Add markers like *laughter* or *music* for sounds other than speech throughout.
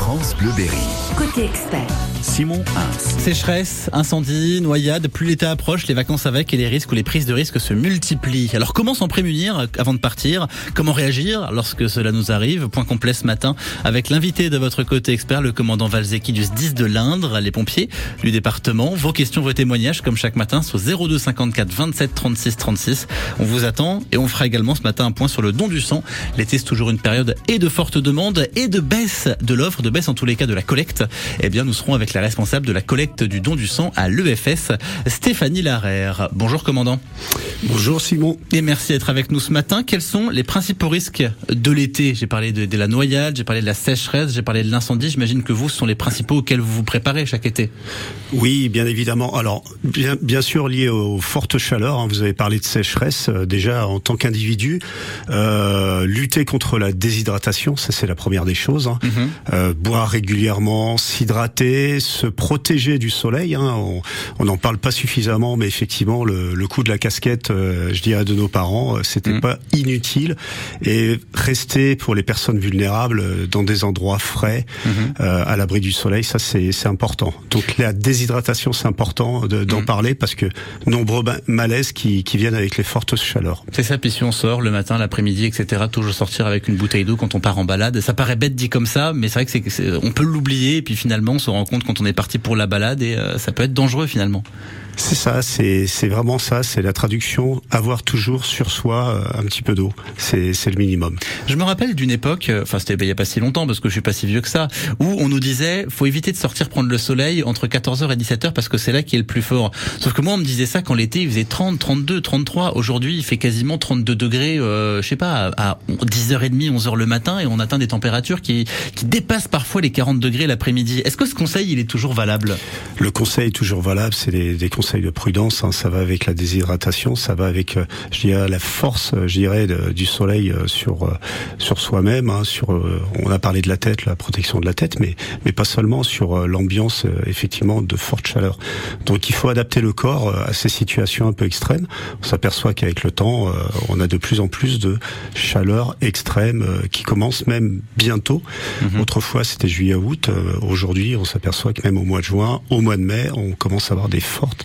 France Bleu Berry. Côté expert. Simon Hins. Sécheresse, incendie, noyade, plus l'été approche, les vacances avec et les risques ou les prises de risques se multiplient. Alors comment s'en prémunir avant de partir? Comment réagir lorsque cela nous arrive? Point complet ce matin avec l'invité de votre côté expert, le commandant Valzeki du 10 de l'Indre, les pompiers du département. Vos questions, vos témoignages comme chaque matin sur 02 54 27 36 36. On vous attend et on fera également ce matin un point sur le don du sang. L'été c'est toujours une période et de forte demande et de baisse de l'offre, de baisse en tous les cas de la collecte. Eh bien nous serons avec la responsable de la collecte du don du sang à l'EFS, Stéphanie Larère. Bonjour commandant. Bonjour Simon. Et merci d'être avec nous ce matin. Quels sont les principaux risques de l'été? J'ai parlé de, de, la noyade, j'ai parlé de la sécheresse, j'ai parlé de l'incendie. J'imagine que vous, ce sont les principaux auxquels vous vous préparez chaque été. Oui, bien évidemment. Alors, bien, bien sûr lié aux fortes chaleurs. Hein. Vous avez parlé de sécheresse. Euh, déjà, en tant qu'individu, euh, lutter contre la déshydratation, ça c'est la première des choses. Hein. Mm -hmm. euh, boire régulièrement, s'hydrater, se protéger du soleil. Hein. On n'en parle pas suffisamment, mais effectivement, le, le coup de la casquette, euh, je dirais, de nos parents, euh, c'était mmh. pas inutile. Et rester pour les personnes vulnérables euh, dans des endroits frais, mmh. euh, à l'abri du soleil, ça c'est important. Donc la déshydratation, c'est important d'en mmh. parler parce que nombreux malaises qui, qui viennent avec les fortes chaleurs. C'est ça, puis si on sort le matin, l'après-midi, etc., toujours sortir avec une bouteille d'eau quand on part en balade. Ça paraît bête dit comme ça, mais c'est vrai que c'est on peut l'oublier et puis finalement on se rend compte quand on est parti pour la balade et euh, ça peut être dangereux finalement. C'est ça, c'est vraiment ça, c'est la traduction, avoir toujours sur soi euh, un petit peu d'eau, c'est le minimum. Je me rappelle d'une époque, enfin c'était il y a pas si longtemps parce que je suis pas si vieux que ça, où on nous disait faut éviter de sortir prendre le soleil entre 14h et 17h parce que c'est là qui est le plus fort. Sauf que moi on me disait ça quand l'été il faisait 30, 32, 33. Aujourd'hui il fait quasiment 32 degrés, euh, je sais pas, à 10h30, 11h le matin et on atteint des températures qui, qui dépassent parfois les 40 degrés l'après-midi. Est-ce que ce conseil il est toujours valable? Le conseil est toujours valable, c'est des, des de prudence. Hein, ça va avec la déshydratation, ça va avec, euh, je dirais, la force, je dirais, de, du soleil euh, sur euh, sur soi-même. Hein, sur, on a parlé de la tête, la protection de la tête, mais mais pas seulement sur l'ambiance effectivement de forte chaleur. Donc il faut adapter le corps à ces situations un peu extrêmes. On s'aperçoit qu'avec le temps, on a de plus en plus de chaleur extrême qui commence même bientôt. Mmh. Autrefois c'était juillet-août. Aujourd'hui, on s'aperçoit que même au mois de juin, au mois de mai, on commence à avoir des fortes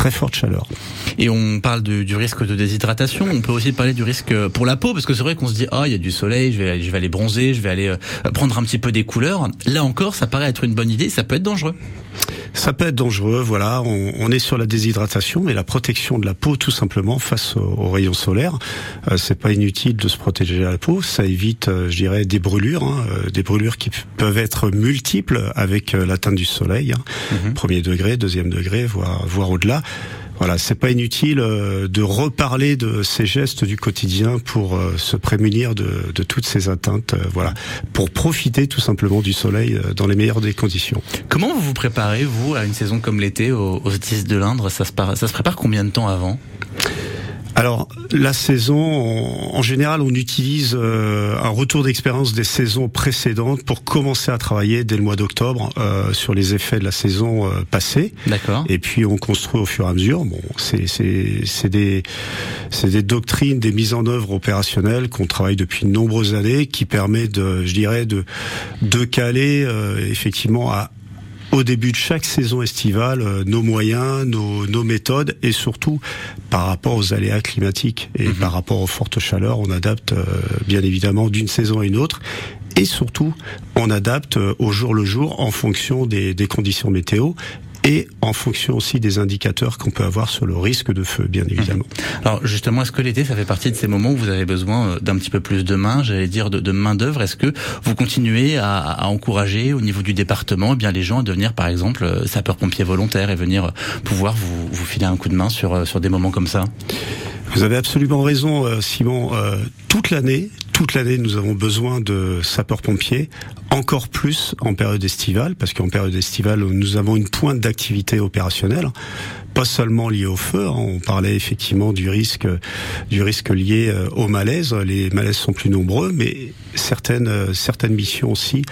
très forte chaleur. Et on parle de, du risque de déshydratation. On peut aussi parler du risque pour la peau, parce que c'est vrai qu'on se dit ah il y a du soleil, je vais, je vais aller bronzer, je vais aller euh, prendre un petit peu des couleurs. Là encore, ça paraît être une bonne idée. Ça peut être dangereux. Ça peut être dangereux, voilà. On, on, est sur la déshydratation et la protection de la peau tout simplement face aux, aux rayons solaires. Euh, c'est pas inutile de se protéger la peau. Ça évite, euh, je dirais, des brûlures, hein, euh, des brûlures qui peuvent être multiples avec euh, l'atteinte du soleil, hein. mmh. premier degré, deuxième degré, voire voire au-delà. Voilà, c'est pas inutile euh, de reparler de ces gestes du quotidien pour euh, se prémunir de, toutes ces atteintes. Euh, voilà, pour profiter tout simplement du soleil dans les meilleures des conditions. Comment vous vous préparez vous à une saison comme l'été au, au 10 de l'Indre? Ça se prépare combien de temps avant? Alors la saison, on, en général, on utilise euh, un retour d'expérience des saisons précédentes pour commencer à travailler dès le mois d'octobre euh, sur les effets de la saison euh, passée. D'accord. Et puis on construit au fur et à mesure. Bon, c'est c'est des c'est des doctrines, des mises en œuvre opérationnelles qu'on travaille depuis de nombreuses années, qui permet de, je dirais, de de caler effectivement à au début de chaque saison estivale euh, nos moyens, nos, nos, méthodes et surtout par rapport aux aléas climatiques et mmh. par rapport aux fortes chaleurs, on adapte euh, bien évidemment d'une saison à une autre et surtout on adapte euh, au jour le jour en fonction des, des conditions météo et en fonction aussi des indicateurs qu'on peut avoir sur le risque de feu, bien évidemment. Mmh. Alors justement, est-ce que l'été, ça fait partie de ces moments où vous avez besoin d'un petit peu plus de main, j'allais dire de, de main d'œuvre Est-ce que vous continuez à, à, encourager au niveau du département, eh bien les gens à devenir, par exemple, sapeurs-pompiers volontaires et venir pouvoir vous, vous filer un coup de main sur sur des moments comme ça? Vous avez absolument raison, Simon. Euh, toute l'année, toute l'année, nous avons besoin de sapeurs-pompiers, encore plus en période estivale, parce qu'en période estivale, nous avons une pointe d'activité opérationnelle, pas seulement liée au feu. Hein, on parlait effectivement du risque, du risque lié au malaise. Les malaises sont plus nombreux, mais certaines, certaines missions aussi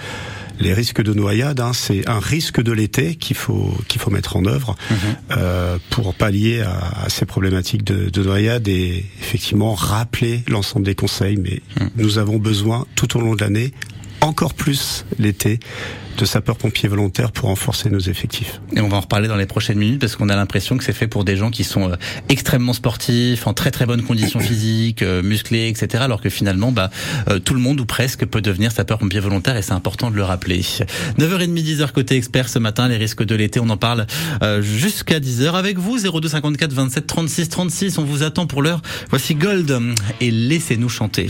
les risques de noyade, hein, c'est un risque de l'été qu'il faut qu'il faut mettre en œuvre mmh. euh, pour pallier à, à, ces problématiques de, de, noyade et effectivement rappeler l'ensemble des conseils. Mais mmh. nous avons besoin tout au long de l'année encore plus l'été de sapeurs-pompiers volontaires pour renforcer nos effectifs. Et on va en reparler dans les prochaines minutes parce qu'on a l'impression que c'est fait pour des gens qui sont euh, extrêmement sportifs, en très très bonnes conditions *coughs* physiques, euh, musclés, etc. Alors que finalement, bah, euh, tout le monde ou presque peut devenir sapeur-pompier volontaire et c'est important de le rappeler. 9h30, 10h côté expert ce matin, les risques de l'été, on en parle jusqu'à 10h avec vous. 02 54 27 36 36, on vous attend pour l'heure. Voici Gold et laissez-nous chanter.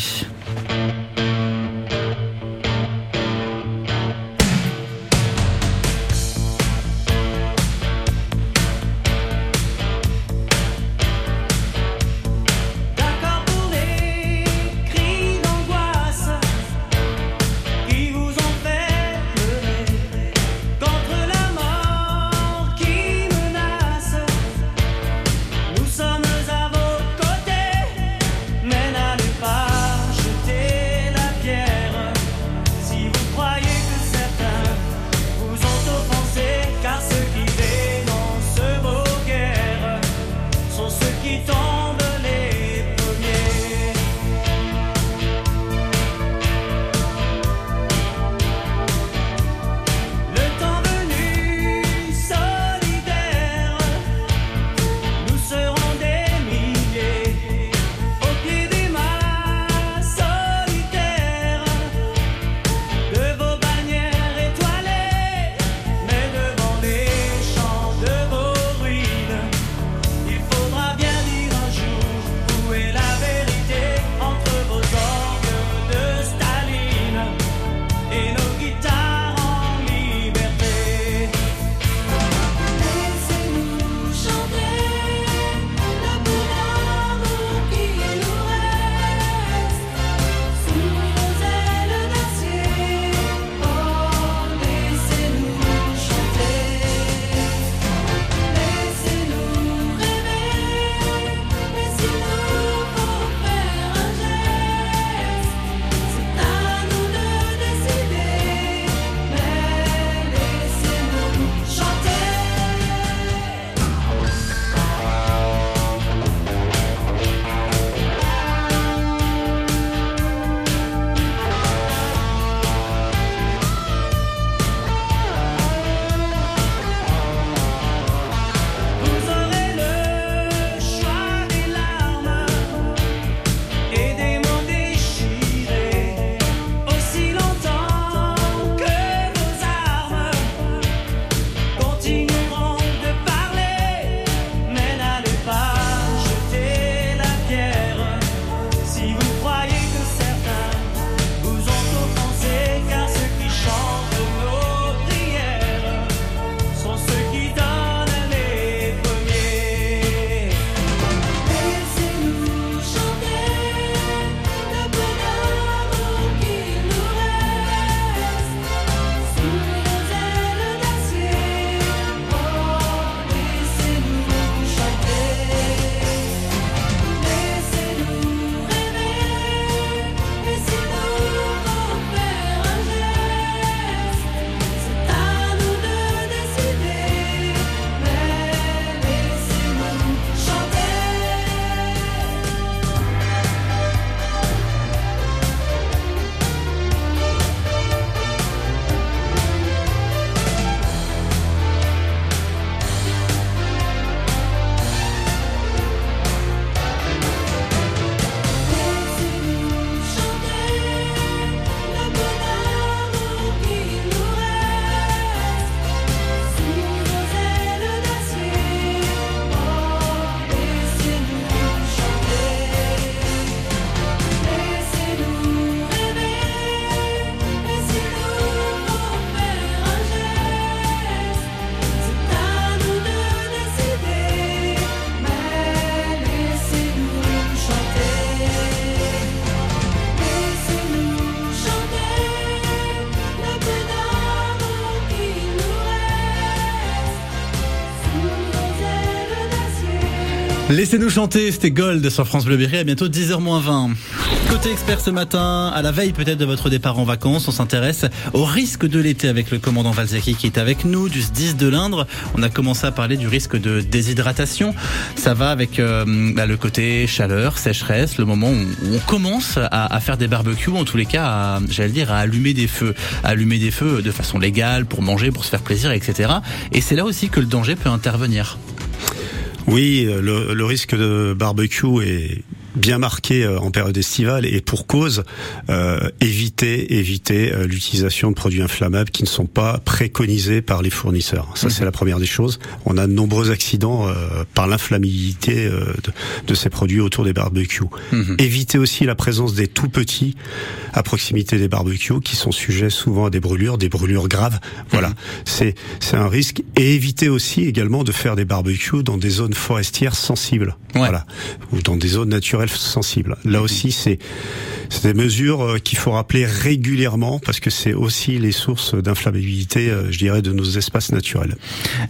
Laissez-nous chanter, c'était Gold sur France Bleu Berry. À bientôt 10h20. Côté expert ce matin, à la veille peut-être de votre départ en vacances, on s'intéresse au risque de l'été avec le commandant Valzaki qui est avec nous du 10 de l'Indre. On a commencé à parler du risque de déshydratation. Ça va avec euh, bah, le côté chaleur, sécheresse, le moment où on commence à, faire des barbecues, en tous les cas, j'allais dire, à allumer des feux, à allumer des feux de façon légale pour manger, pour se faire plaisir, etc. Et c'est là aussi que le danger peut intervenir. Oui, le, risque de barbecue est bien marqué euh, en période estivale et pour cause, euh, éviter éviter euh, l'utilisation de produits inflammables qui ne sont pas préconisés par les fournisseurs. Ça c'est mhm. la première des choses. On a de nombreux accidents euh, par l'inflammabilité de, de, ces produits autour des barbecues. Mhm. Éviter aussi la présence des tout petits à proximité des barbecues qui sont sujets souvent à des brûlures, des brûlures graves. Voilà, mhm. c'est c'est un risque et éviter aussi également de faire des barbecues dans des zones forestières sensibles. Voilà, ou dans des zones naturelles sensible. Là aussi, c'est des mesures euh, qu'il faut rappeler régulièrement parce que c'est aussi les sources d'inflammabilité, euh, je dirais, de nos espaces naturels.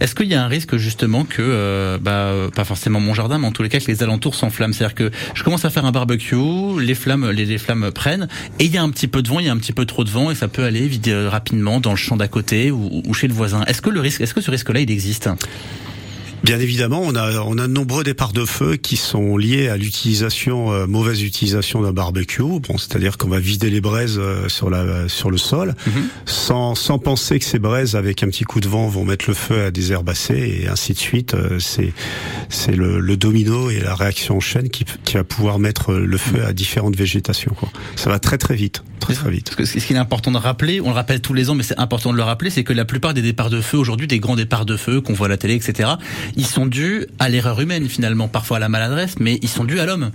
Est-ce qu'il y a un risque justement que, euh, bah, pas forcément mon jardin, mais en tous les cas que les alentours s'enflamment? C'est-à-dire que je commence à faire un barbecue, les flammes, les, flammes prennent, et il y a un petit peu de vent, il y a un petit peu trop de vent, et ça peut aller vite rapidement dans le champ d'à côté ou, ou, chez le voisin. Est-ce que le risque, est-ce que ce risque-là, il existe? Bien évidemment, on a on a de nombreux départs de feu qui sont liés à l'utilisation euh, mauvaise utilisation d'un barbecue. Bon, c'est-à-dire qu'on va vider les braises euh, sur la sur le sol, mhm. sans sans penser que ces braises avec un petit coup de vent vont mettre le feu à des herbacées et ainsi de suite. Euh, c'est c'est le, le, domino et la réaction en chaîne qui qui va pouvoir mettre le feu à différentes végétations. Quoi. Ça va très très vite, très très vite. ce qu'il est important de rappeler, on le rappelle tous les ans, mais c'est important de le rappeler, c'est que la plupart des départs de feu aujourd'hui, des grands départs de feu qu'on voit à la télé, etc ils sont dus à l'erreur humaine finalement, parfois à la maladresse, mais ils sont dus à l'homme.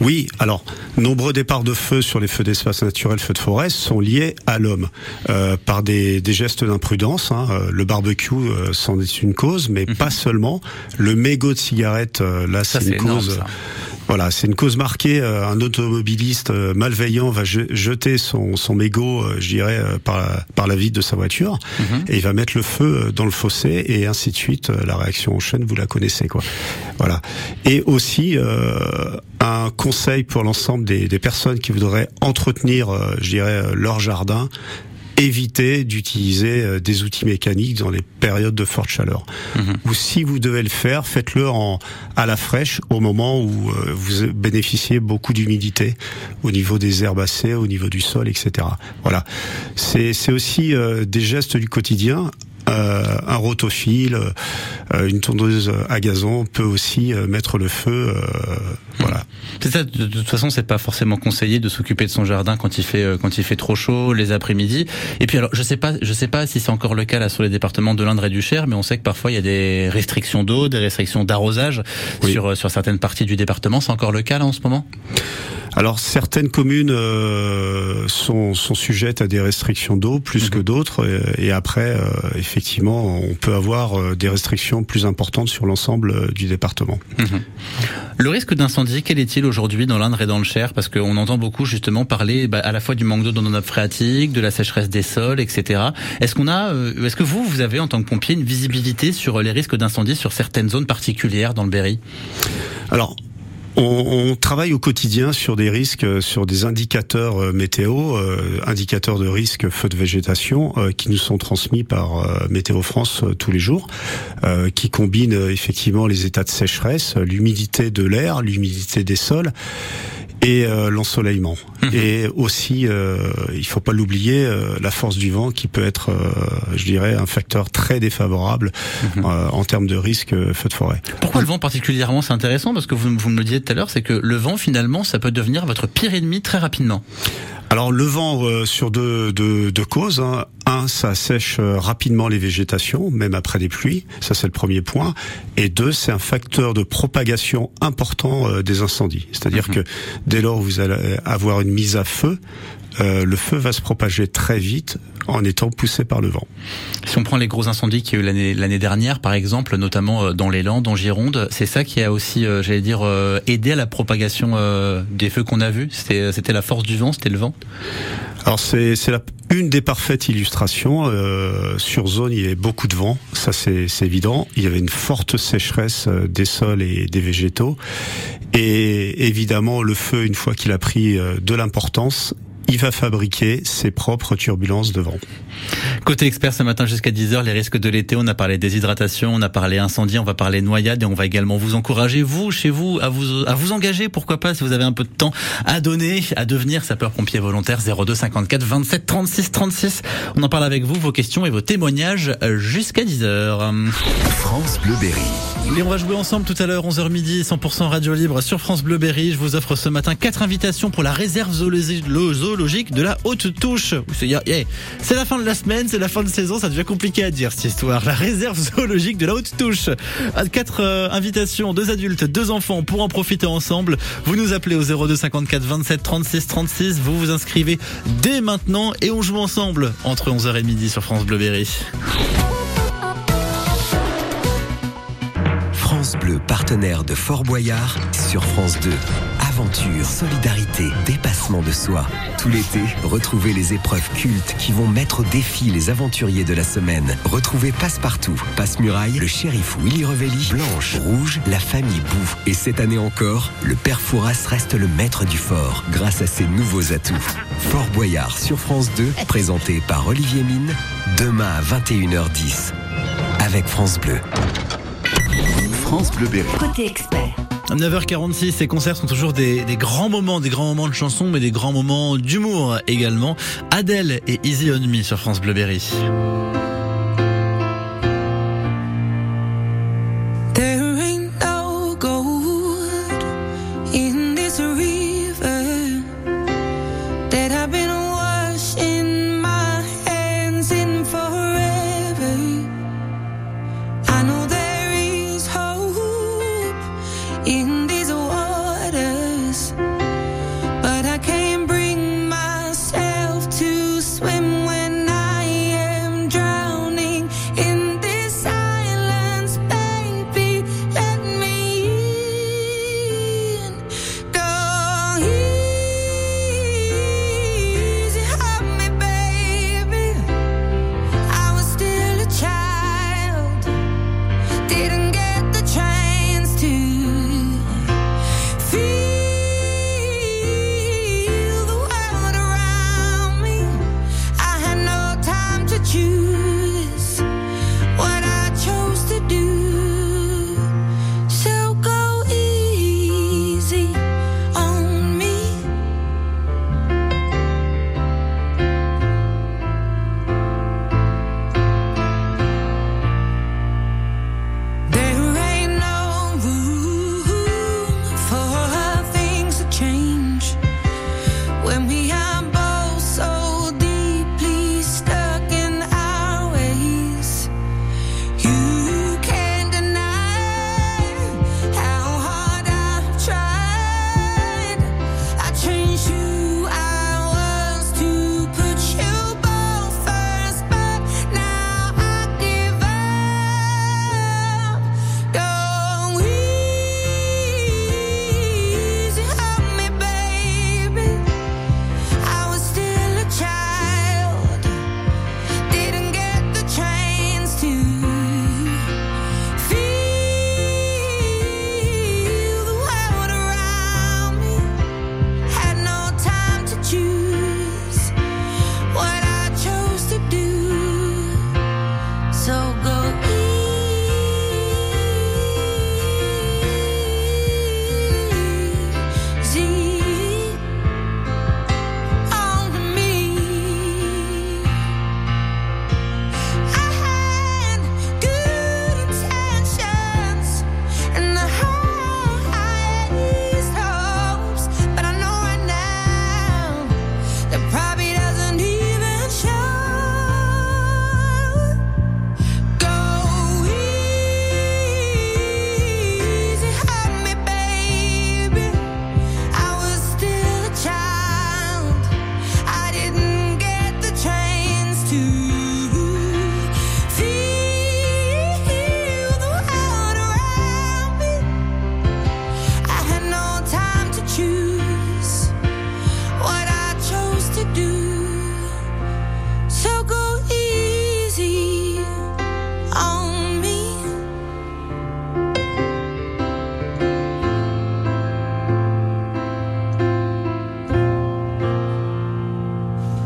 Oui, alors nombreux départs de feu sur les feux d'espace naturel, feux de forêt, sont liés à l'homme euh, par des, des gestes d'imprudence. Hein. Euh, le barbecue, euh, c'en est une cause, mais mhm. pas seulement. Le mégot de cigarette, euh, là, c'est une cause. Voilà, c'est une cause marquée. Euh, un automobiliste euh, malveillant va jeter son, son mégot, euh, je dirais, par la, par la vitre de sa voiture, mhm. et il va mettre le feu dans le fossé, et ainsi de suite. La réaction en chaîne, vous la connaissez, quoi. Voilà. Et aussi un conseil pour l'ensemble des, des, personnes qui voudraient entretenir, je dirais, leur jardin éviter d'utiliser euh, des outils mécaniques dans les périodes de forte chaleur. Mhm. Ou si vous devez le faire, faites-le en à la fraîche au moment où euh, vous bénéficiez beaucoup d'humidité au niveau des herbacées, au niveau du sol, etc. Voilà. C'est aussi euh, des gestes du quotidien euh, un rotophile, euh, une tondeuse à gazon peut aussi euh, mettre le feu. voilà. C'est ça. De, toute façon, c'est pas forcément conseillé de s'occuper de son jardin quand il fait quand il fait trop chaud les après-midi. Et puis alors, je sais pas, je sais pas si c'est encore le cas là sur les départements de l'Indre et du Cher, mais on sait que parfois il y a des restrictions d'eau, des restrictions d'arrosage sur sur certaines parties du département. C'est encore le cas là en ce moment? Alors certaines communes euh, sont, sont, sujettes à des restrictions d'eau plus que mhm. d'autres, et, après, euh, effectivement, on peut avoir euh, des restrictions plus importantes sur l'ensemble du département. Mhm. Le risque d'incendie, quel est-il aujourd'hui dans l'Indre et dans le Cher? Parce qu'on entend beaucoup justement parler bah, à la fois du manque d'eau dans nos nappes phréatiques, de la sécheresse des sols, etc. Est-ce qu'on a, est-ce que vous, vous avez en tant que pompier une visibilité sur les risques d'incendie sur certaines zones particulières dans le Berry? Alors on, travaille au quotidien sur des risques, euh, sur des indicateurs euh, météo, euh, indicateurs de risque feu de végétation qui nous sont transmis par Météo France tous les jours, qui combinent effectivement les états de sécheresse, l'humidité de l'air, l'humidité des sols et euh, l'ensoleillement. Mhm. Et aussi, euh, il faut pas l'oublier, euh, la force du vent qui peut être, euh, je dirais, un facteur très défavorable mhm. en termes de risque feu de forêt. Pourquoi le vent particulièrement C'est intéressant parce que vous, vous me le disiez tout à l'heure, c'est que le vent finalement, ça peut devenir votre pire ennemi très rapidement. Alors le vent euh, sur deux, causes. Hein. Un, ça sèche euh, rapidement les végétations, même après des pluies. Ça c'est le premier point. Et deux, c'est un facteur de propagation important euh, des incendies. C'est-à-dire mhm. que dès lors où vous allez avoir une mise à feu, le feu va se propager très vite en étant poussé par le vent. Si on prend les gros incendies qu'il y a eu l'année dernière, par exemple, notamment dans les Landes, en Gironde, c'est ça qui a aussi, j'allais dire, aidé à la propagation des feux qu'on a vus? C'était la force du vent, c'était le vent? Alors c'est une des parfaites illustrations. Euh, sur zone, il y avait beaucoup de vent, ça c'est évident. Il y avait une forte sécheresse euh, des sols et des végétaux. Et évidemment, le feu, une fois qu'il a pris euh, de l'importance, il va fabriquer ses propres turbulences de vent. Côté expert ce matin jusqu'à 10h, les risques de l'été, on a parlé déshydratation, on a parlé incendie, on va parler noyade et on va également vous encourager, vous, chez vous, à vous, à vous engager, pourquoi pas, si vous avez un peu de temps à donner, à devenir sapeur-pompier volontaire 02 54 27 36 36. On en parle avec vous, vos questions et vos témoignages jusqu'à 10h. France Bleu Et on va jouer ensemble tout à l'heure, 11h midi, 100% radio libre sur France Bleu Je vous offre ce matin quatre invitations pour la réserve zoologique de la Haute Touche. C'est la fin de la semaine, c'est la fin de saison, ça devient compliqué à dire cette histoire. La réserve zoologique de la Haute Touche. Quatre euh, invitations, deux adultes, deux enfants pour en profiter ensemble. Vous nous appelez au 02 54 27 36 36. Vous vous inscrivez dès maintenant et on joue ensemble entre 11h et midi sur France Bleu Berry. France Bleu, partenaire de Fort Boyard sur France 2 aventure, solidarité, dépassement de soi. Tout l'été, retrouvez les épreuves cultes qui vont mettre au défi les aventuriers de la semaine. Retrouvez Passe-Partout, Passe-Muraille, le shérif Willy Revelli, Blanche, Rouge, la famille Bou. Et cette année encore, le père Fouras reste le maître du fort grâce à ses nouveaux atouts. Fort Boyard sur France 2, présenté par Olivier Mine, demain à 21h10 avec France Bleu. France Bleu Berry. Côté expert. 9h46, ces concerts sont toujours des, grands moments, des grands moments de chansons, mais des grands moments d'humour également. Adèle et Easy On Me sur France Bleu Berry.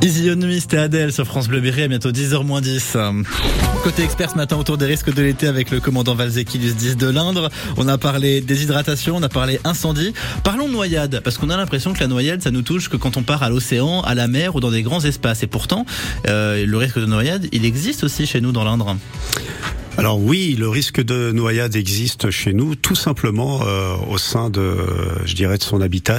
Nuit, c'était Adèle sur France Bleu Berry, à bientôt 10h moins 10. Côté expert ce matin autour des risques de l'été avec le commandant Valzekilus 10 de l'Indre. On a parlé déshydratation, on a parlé incendie. Parlons noyade, parce qu'on a l'impression que la noyade, ça nous touche que quand on part à l'océan, à la mer ou dans des grands espaces. Et pourtant, euh, le risque de noyade, il existe aussi chez nous dans l'Indre. Alors oui, le risque de noyade existe chez nous, tout simplement euh, au sein de, je dirais, de son habitat,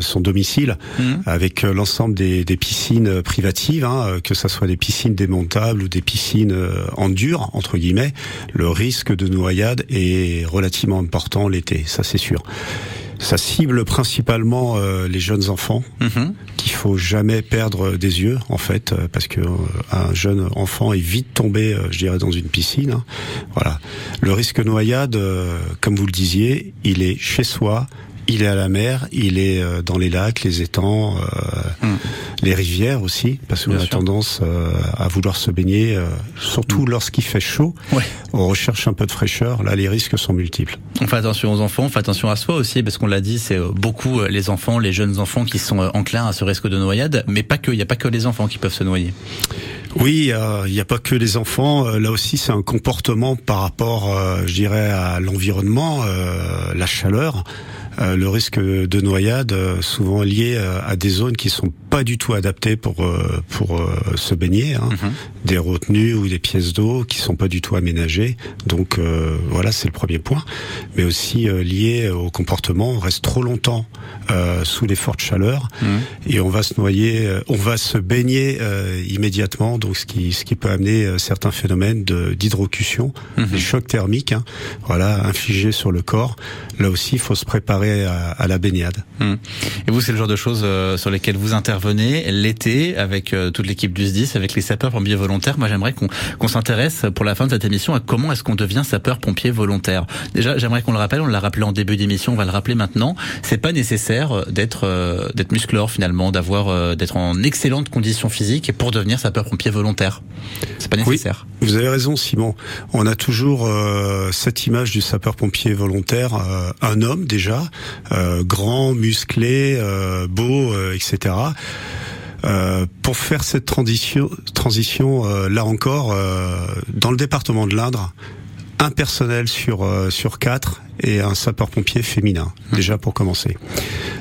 son domicile, mhm. avec euh, l'ensemble des, des, piscines privatives, hein, que ce soit des piscines démontables ou des piscines euh, en dur, entre guillemets. Le risque de noyade est relativement important l'été, ça c'est sûr. Ça cible principalement euh, les jeunes enfants mhm. qu'il faut jamais perdre des yeux en fait euh, parce que euh, un jeune enfant est vite tombé, je dirais, dans une piscine. Hein. Voilà. Le risque noyade, comme vous le disiez, il est chez soi, il est à la mer, il est euh, dans les lacs, les étangs, euh, hmm. les rivières aussi, parce qu'on a tendance euh, à vouloir se baigner, surtout hmm. lorsqu'il fait chaud. On recherche un peu de fraîcheur. Là, les risques sont multiples. On fait attention aux enfants, on fait attention à soi aussi, parce qu'on l'a dit, c'est beaucoup les enfants, les jeunes enfants qui sont enclins à ce risque de noyade, mais pas que. Il n'y a pas que les enfants qui peuvent se noyer. Oui, il n'y a pas que les enfants. Là aussi, c'est un comportement par rapport, je dirais, à l'environnement, la chaleur. Euh, le risque de noyade euh, souvent lié euh, à des zones qui sont pas du tout adaptées pour pour se baigner, hein. mhm. des retenues ou des pièces d'eau qui sont pas du tout aménagées. Donc voilà, c'est le premier point. Mais aussi lié au comportement, on reste trop longtemps sous les fortes chaleurs mhm. et on va se noyer, on va se baigner immédiatement. Donc ce qui ce qui peut amener certains phénomènes d'hydrocution, mhm. des chocs thermiques, hein, voilà, infligés sur le corps. Là aussi, il faut se préparer à, la baignade. Hum. Et vous, c'est le genre de choses euh, sur lesquelles vous intervenez l'été avec euh, toute l'équipe du SDIS, avec les sapeurs-pompiers volontaires. Moi, j'aimerais qu'on s'intéresse pour la fin de cette émission à comment est-ce qu'on devient sapeur-pompier volontaire. Déjà, j'aimerais qu'on le rappelle, on l'a rappelé en début d'émission, on va le rappeler maintenant. C'est pas nécessaire d'être euh, d'être musclore finalement, d'avoir d'être en excellente condition physique pour devenir sapeur-pompier volontaire. C'est pas nécessaire. Oui, vous avez raison, Simon. On a toujours cette image du sapeur-pompier volontaire, un homme déjà, euh, grand, musclé, euh, beau, euh, etc. pour faire cette transition, transition là encore, dans le département de l'Indre, un personnel sur sur quatre et un sapeur-pompier féminin, déjà pour commencer.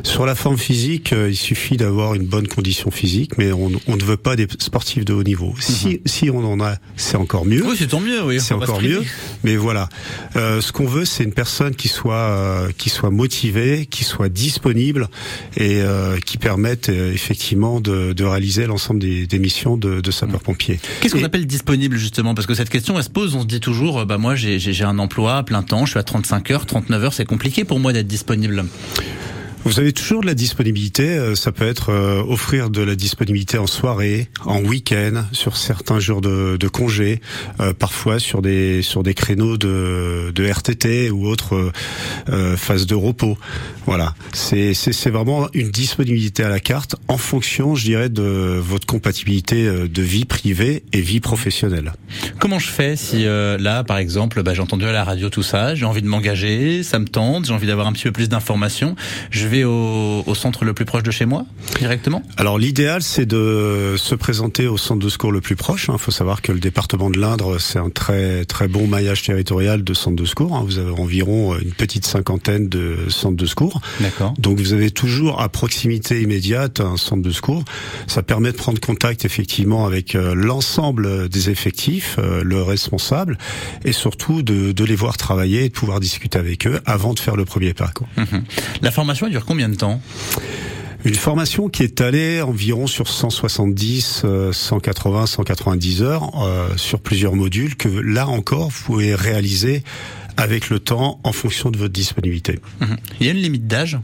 Sur la forme physique, euh, il suffit d'avoir une bonne condition physique, mais on, on, ne veut pas des sportifs de haut niveau. Si, mmh. si on en a, c'est encore mieux. Oui, c'est tant mieux. Oui, c'est encore mieux. Mais voilà, euh, ce qu'on veut, c'est une personne qui soit euh, qui soit motivée, qui soit disponible et euh, qui permette euh, effectivement de, de réaliser l'ensemble des, des, missions de, de sapeur-pompier. Qu'est-ce qu'on appelle disponible justement? Parce que cette question, elle se pose. On se dit toujours, bah moi, j'ai un emploi à plein temps, je suis à 35 heures 39 heures, c'est compliqué pour moi d'être disponible. Vous avez toujours de la disponibilité. Euh, ça peut être euh, offrir de la disponibilité en soirée, en week-end, sur certains jours de, de congé, euh, parfois sur des sur des créneaux de, de RTT ou autres phases de repos. Voilà, c'est c'est vraiment une disponibilité à la carte en fonction, je dirais, de votre compatibilité de vie privée et vie professionnelle. Comment je fais si là, par exemple, bah, j'ai entendu à la radio tout ça, j'ai envie de m'engager, ça me tente, j'ai envie d'avoir un petit peu plus d'informations, au, au, centre le plus proche de chez moi directement? Alors l'idéal c'est de se présenter au centre de secours le plus proche. Il hein. faut savoir que le département de l'Indre c'est un très très bon maillage territorial de centres de secours. Hein. Vous avez environ une petite cinquantaine de centres de secours. D'accord. Donc vous avez toujours à proximité immédiate un centre de secours. Ça permet de prendre contact effectivement avec euh, l'ensemble des effectifs, euh, le responsable, et surtout de, de, les voir travailler et de pouvoir discuter avec eux avant de faire le premier pas. Quoi. Mhm. La formation dure combien de temps? Une formation qui est allée environ sur 170, 180, 190 heures euh, sur plusieurs modules que là encore vous pouvez réaliser avec le temps en fonction de votre disponibilité. Mhm. Il y a une limite d'âge?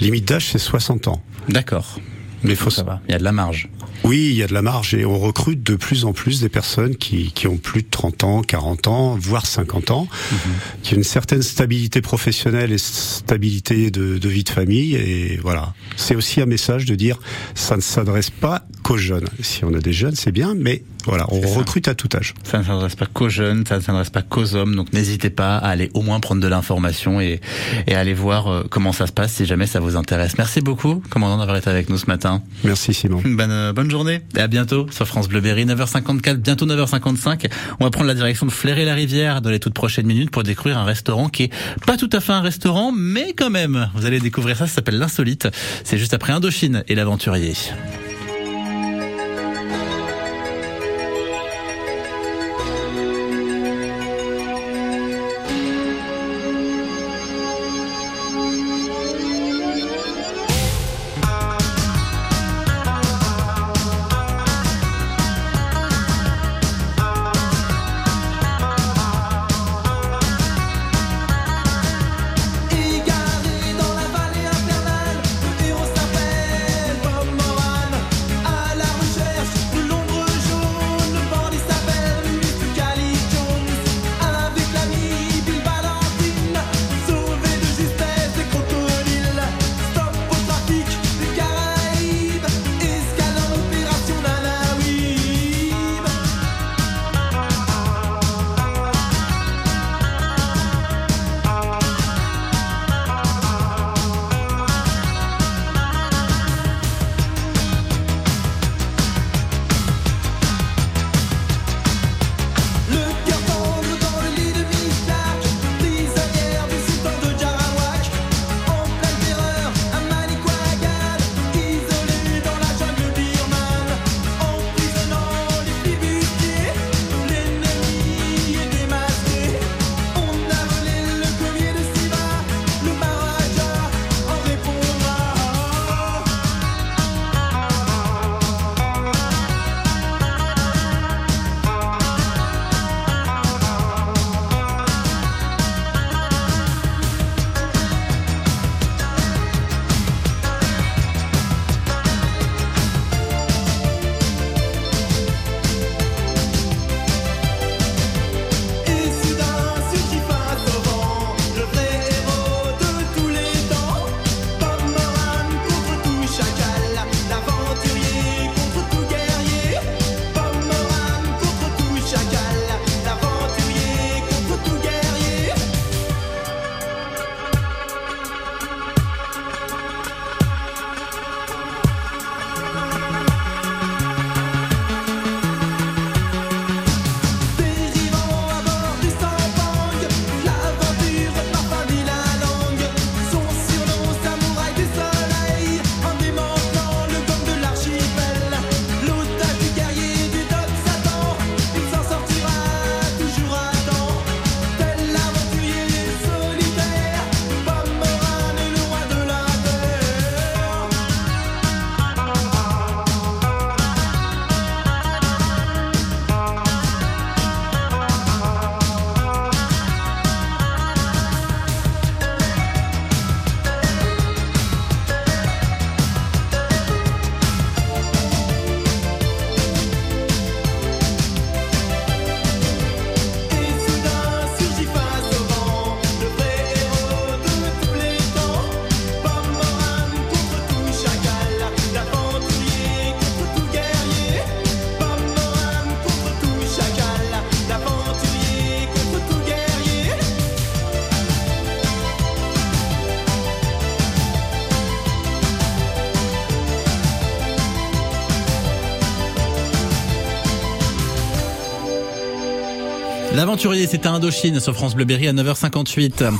Limite d'âge c'est 60 ans. D'accord. Mais faut ça va. Il y a de la marge. Oui, il y a de la marge et on recrute de plus en plus des personnes qui, qui ont plus de 30 ans, 40 ans, voire 50 ans, mhm. qui ont une certaine stabilité professionnelle et stabilité de, de vie de famille. Et voilà, c'est aussi un message de dire ça ne s'adresse pas qu'aux jeunes. Si on a des jeunes, c'est bien, mais Voilà, on ça. recrute à tout âge. Ça ne s'adresse pas qu'aux jeunes, ça ne s'adresse pas qu'aux hommes, donc n'hésitez pas à aller au moins prendre de l'information et, et aller voir euh, comment ça se passe si jamais ça vous intéresse. Merci beaucoup, commandant, d'avoir été avec nous ce matin. Merci Simon. Bonne, euh, bonne journée et à bientôt sur France Bleu Berry, 9h54, bientôt 9h55. On va prendre la direction de Fleury-la-Rivière dans les toutes prochaines minutes pour découvrir un restaurant qui est pas tout à fait un restaurant, mais quand même. Vous allez découvrir ça, ça s'appelle l'Insolite. C'est juste après Indochine et l'Aventurier. C'était Indochine sur France Bleu Berry à 9h58.